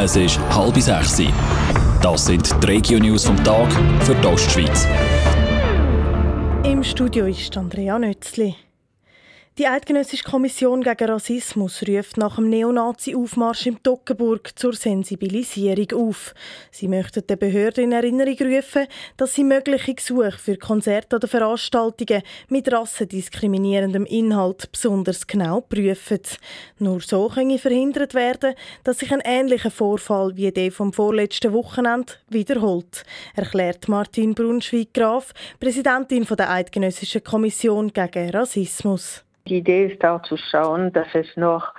Es ist halb sechs. Das sind die Regio-News vom Tag für die Ostschweiz. Im Studio ist Andrea Nötzli. Die Eidgenössische Kommission gegen Rassismus ruft nach dem Neonazi-Aufmarsch im Toggenburg zur Sensibilisierung auf. Sie möchten den Behörden in Erinnerung rufen, dass sie mögliche Gesuche für Konzerte oder Veranstaltungen mit rassendiskriminierendem Inhalt besonders genau prüfen. Nur so könne verhindert werden, dass sich ein ähnlicher Vorfall wie der vom vorletzten Wochenende wiederholt, erklärt Martin Brunschwig-Graf, Präsidentin der Eidgenössischen Kommission gegen Rassismus. Die Idee ist auch zu schauen, dass es noch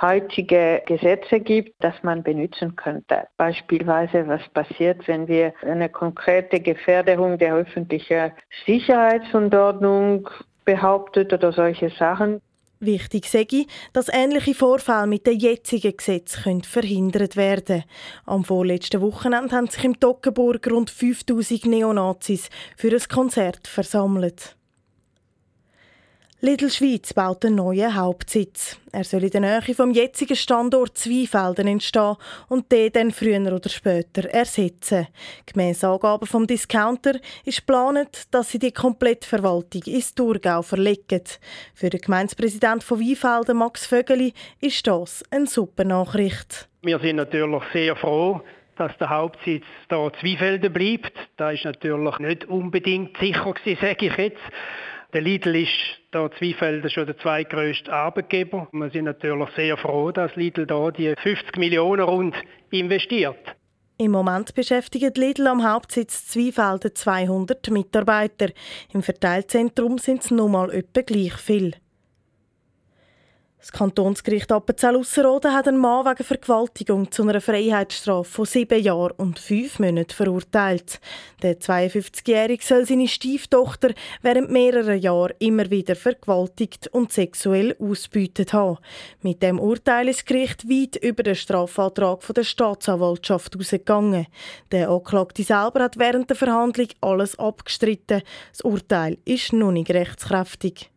heutige Gesetze gibt, dass man benutzen könnte. Beispielsweise, was passiert, wenn wir eine konkrete Gefährdung der öffentlichen Sicherheitsordnung behauptet oder solche Sachen. Wichtig sage dass ähnliche Vorfälle mit den jetzigen Gesetzen verhindert werden Am vorletzten Wochenende haben sich im Toggenburg rund 5000 Neonazis für ein Konzert versammelt. Lidl Schweiz baut einen neuen Hauptsitz. Er soll in der Nähe vom jetzigen Standort Zweifelden entstehen und den dann früher oder später ersetzen. Gemäss Angaben vom Discounter ist geplant, dass sie die komplette Verwaltung ins Thurgau verlegen. Für den Gemeindepräsident von Weinfelden, Max Vögeli, ist das eine super Nachricht. Wir sind natürlich sehr froh, dass der Hauptsitz da Zweifelden bleibt. Da ist natürlich nicht unbedingt sicher sage ich jetzt. Der Lidl ist da Zweifelder schon der zweitgrößte Arbeitgeber. Wir sind natürlich sehr froh, dass Lidl da die 50 Millionen rund investiert. Im Moment beschäftigt Lidl am Hauptsitz Zweifelden 200 Mitarbeiter. Im Verteilzentrum sind es nur mal etwa gleich viel. Das Kantonsgericht Appenzell-Ausserrhoden hat einen Mann wegen Vergewaltigung zu einer Freiheitsstrafe von sieben Jahren und fünf Monaten verurteilt. Der 52-Jährige soll seine Stieftochter während mehrerer Jahre immer wieder vergewaltigt und sexuell ausbeutet haben. Mit dem Urteil ist das Gericht weit über den Strafantrag der Staatsanwaltschaft herausgegangen. Der Anklagte selber hat während der Verhandlung alles abgestritten. Das Urteil ist noch nicht rechtskräftig.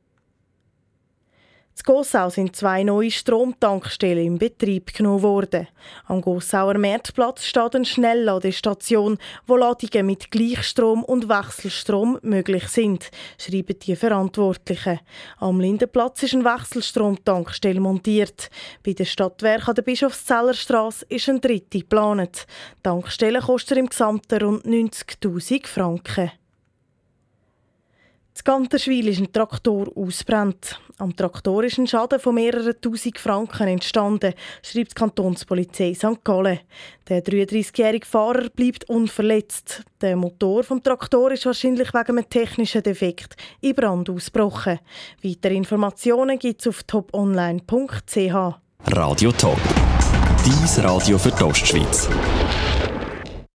In Gossau sind zwei neue Stromtankstellen in Betrieb genommen worden. Am Gossauer Märzplatz steht eine Schnellladestation, wo Ladungen mit Gleichstrom und Wechselstrom möglich sind, schreiben die Verantwortlichen. Am Lindenplatz ist eine Wechselstromtankstelle montiert. Bei den Stadtwerken an der Bischofszellerstraße ist ein dritte geplant. Die Tankstelle kostet im Gesamten rund 90.000 Franken. In Ganterschwil ist ein Traktor ausbrennt. Am Traktor ist ein Schaden von mehreren tausend Franken entstanden, schreibt die Kantonspolizei St. Gallen. Der 33-jährige Fahrer bleibt unverletzt. Der Motor vom Traktor ist wahrscheinlich wegen einem technischen Defekt in Brand ausgebrochen. Weitere Informationen gibt es auf toponline.ch. Radio Top. Dies Radio für die Ostschweiz.